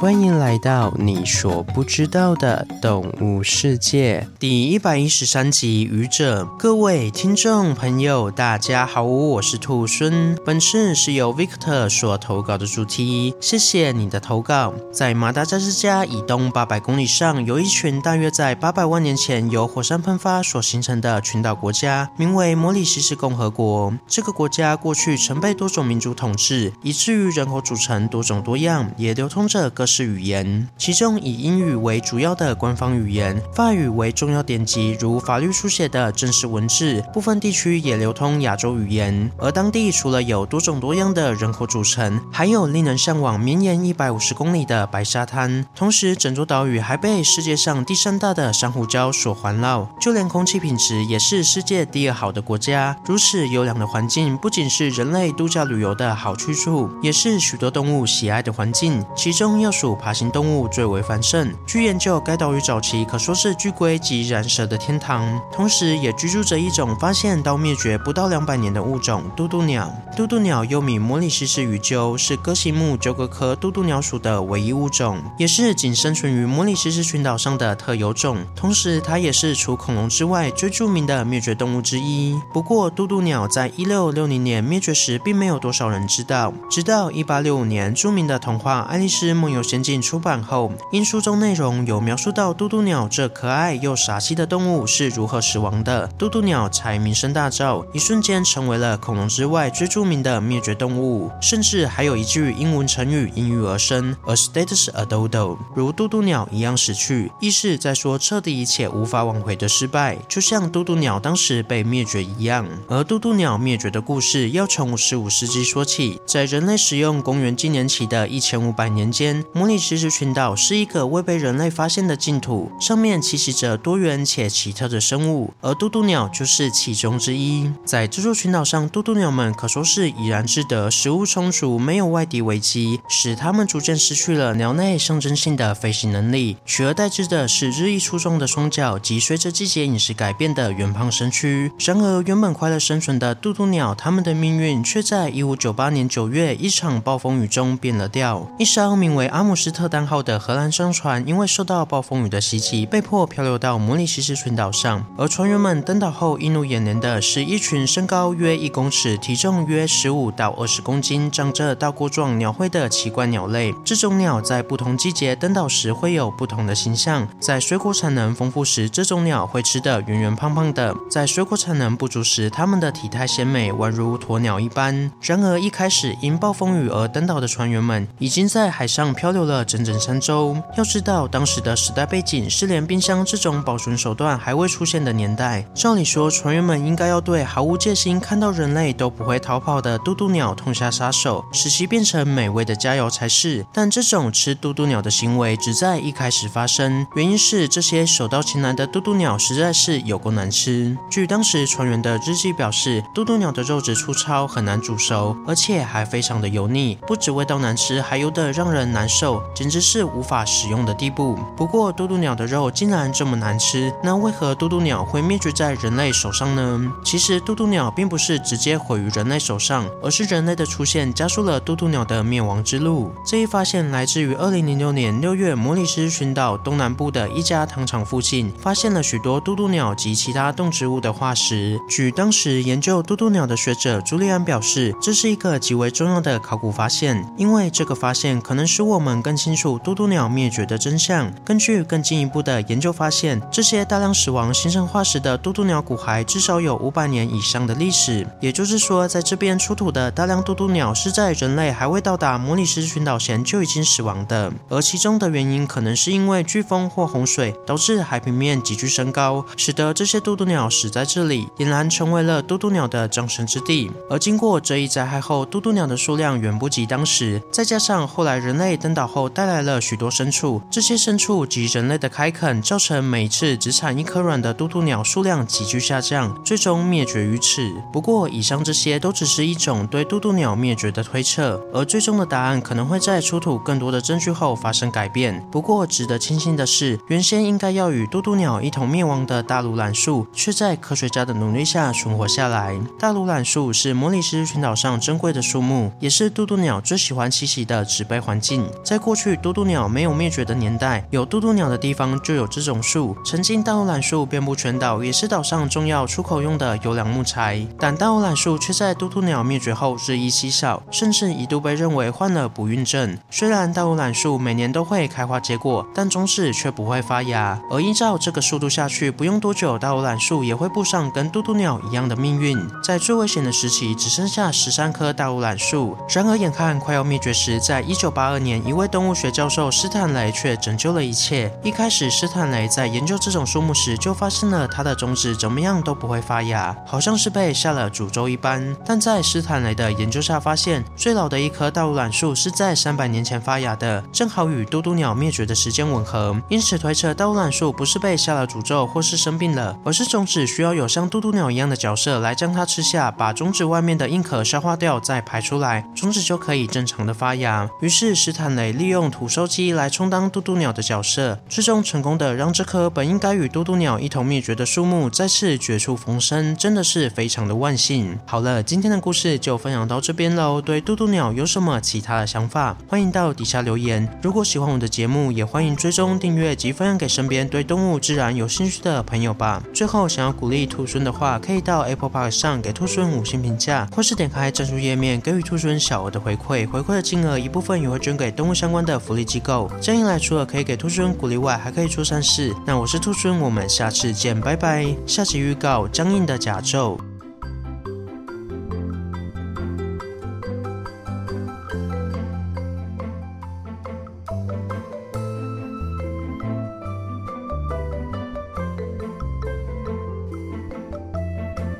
欢迎来到你所不知道的动物世界第一百一十三集《愚者》。各位听众朋友，大家好，我是兔孙。本次是由 Victor 所投稿的主题，谢谢你的投稿。在马达加斯加以东八百公里上，有一群大约在八百万年前由火山喷发所形成的群岛国家，名为摩里西斯共和国。这个国家过去曾被多种民族统治，以至于人口组成多种多样，也流通着各式语言。其中以英语为主要的官方语言，法语为重要典籍，如法律书写的正式文字。部分地区也流通亚洲语言。而当地除了有多种多样的人口组成，还有令人向往绵延一百五十公里的白沙滩。同时，整座岛屿还被世界上第三大的珊瑚礁所环绕，就连空气品质也是世界第二好的国家。如此优良的环境，不仅是人类度假旅游的好去处，也是许多动物喜爱的环境。其中要属爬行动物最为繁盛。据研究，该岛屿早期可说是巨龟及蝉蛇的天堂，同时也居住着一种发现到灭绝不到两百年的物种——渡渡鸟。渡渡鸟又名摩里西斯鱼鸠，是歌形目鸠鸽科渡渡鸟属的唯一物种，也是仅生存于摩里西斯群岛上的特有种。同时，它也是除恐龙之外最著名的灭绝动物之一。不过，渡渡鸟在一六六零年灭绝时，并没有多少人知道。直到一八六五年，著名的童话《爱丽丝梦游仙境》出版后，因书中内容有描述到嘟嘟鸟这可爱又傻气的动物是如何死亡的，嘟嘟鸟才名声大噪，一瞬间成为了恐龙之外最著名的灭绝动物。甚至还有一句英文成语应运而生，a status a dodo，如嘟嘟鸟一样死去，意思在说彻底一切无法挽回的失败，就像嘟嘟鸟当时被灭绝一样。而嘟嘟鸟灭绝的故事要从十五世纪说起，在人类使用公元纪年期的一千五百年间，摩里西斯群岛是一个未被人类发现的净土，上面栖息着多元且奇特的生物，而渡渡鸟就是其中之一。在这座群岛上，渡渡鸟们可说是怡然自得，食物充足，没有外敌危机，使它们逐渐失去了鸟类象征性的飞行能力，取而代之的是日益粗壮的双脚及随着季节饮食改变的圆胖身躯。然而，原本快乐生存的渡渡鸟，它们的命运却在一五九八年九月一场暴风雨中变了调。一艘名为阿姆斯特丹号的荷兰商船，因为受到暴风雨的袭击，被迫漂流到摩里西斯群岛上。而船员们登岛后，映入眼帘的是一群身高约一公尺、体重约十五到二十公斤、长着刀钩状鸟喙的奇怪鸟类。这种鸟在不同季节登岛时会有不同的形象。在水果产能丰富时，这种鸟会吃得圆圆胖胖的；在水果产能不足时，它们的体态鲜美，宛如鸵鸟一般。然而，一开始因暴风雨而登岛的船员们，已经在海上漂流了整整三周。要知道，当时的时代背景是连冰箱这种保存手段还未出现的年代。照理说，船员们应该要对毫无戒心、看到人类都不会逃跑的渡渡鸟痛下杀手，使其变成美味的佳肴才是。但这种吃渡渡鸟的行为只在一开始发生，原因是这些手到擒来的渡渡鸟实在是有够难吃。据当时船员的日记表示，渡渡鸟的肉质粗糙，很难煮熟，而且还非常的油腻，不止味道难吃，还油得让人难受，简直是无法食用的地步。不过，嘟嘟鸟的肉竟然这么难吃，那为何嘟嘟鸟会灭绝在人类手上呢？其实，嘟嘟鸟并不是直接毁于人类手上，而是人类的出现加速了嘟嘟鸟的灭亡之路。这一发现来自于2006年6月，摩里斯群岛东南部的一家糖厂附近，发现了许多嘟嘟鸟及其他动植物的化石。据当时研究嘟嘟鸟的学者朱利安表示，这是一个极为重要的考古发现，因为这个发现可能使我们更清楚渡渡鸟灭绝的真相。根据更进一步的研究发现，这些大量死亡形成化石的渡渡鸟骨骸至少有五百年以上的历史。也就是说，在这边出土的大量渡渡鸟是在人类还未到达摩里斯群岛前就已经死亡的，而其中的原因可能是因为飓风或洪水导致海平面急剧升高，使得这些渡渡鸟死在这里，俨然成为了渡渡鸟的葬身之地。而经过这一灾害后，渡渡鸟的数量远不及当时，再加上后来人类登岛后带来了许多牲畜，这些牲畜及人类的开垦，造成每次只产一颗卵的渡渡鸟数量急剧下降，最终灭绝于此。不过，以上这些都只是一种对渡渡鸟灭绝的推测，而最终的答案可能会在出土更多的证据后发生改变。不过，值得庆幸的是，原先应该要与渡渡鸟一同灭亡的大庐榄树，却在科学家的努力下存活下来。大庐榄树是摩里斯群岛上珍贵的树木，也是渡渡鸟最喜欢栖息的植被环境。在过去嘟嘟鸟没有灭绝的年代，有嘟嘟鸟的地方就有这种树。曾经大欧榄树遍布全岛，也是岛上重要出口用的优良木材。但大欧榄树却在嘟嘟鸟灭绝后日益稀少，甚至一度被认为患了不孕症。虽然大欧榄树每年都会开花结果，但终是却不会发芽。而依照这个速度下去，不用多久，大欧榄树也会步上跟嘟嘟鸟一样的命运。在最危险的时期，只剩下十三棵大欧榄树。然而，眼看快要灭绝时，在一九八二年，一位动物学教授斯坦雷却拯救了一切。一开始，斯坦雷在研究这种树木时，就发现了它的种子怎么样都不会发芽，好像是被下了诅咒一般。但在斯坦雷的研究下发现，最老的一棵大欧榄树是在三百年前发芽的，正好与嘟嘟鸟灭绝的时间吻合。因此推测，大欧榄树不是被下了诅咒或是生病了，而是种子需要有像嘟嘟鸟一样的角色来将它吃下，把种子外面的硬壳消化掉，再排出来，种子就可以正常的发芽。于是斯坦雷利用土收机来充当嘟嘟鸟的角色，最终成功的让这棵本应该与嘟嘟鸟一同灭绝的树木再次绝处逢生，真的是非常的万幸。好了，今天的故事就分享到这边喽。对嘟嘟鸟有什么其他的想法，欢迎到底下留言。如果喜欢我的节目，也欢迎追踪订阅及分享给身边对动物自然有兴趣的朋友吧。最后，想要鼓励兔孙的话，可以到 Apple Park 上给兔孙五星评价，或是点开赞助页面给予兔孙小额的回馈。回馈的金额一部分也会捐给动物相关的福利机构。这样一来，除了可以给兔孙鼓励外，还可以做善事。那我是兔孙，我们下次见，拜拜。下集预告：僵硬的甲胄。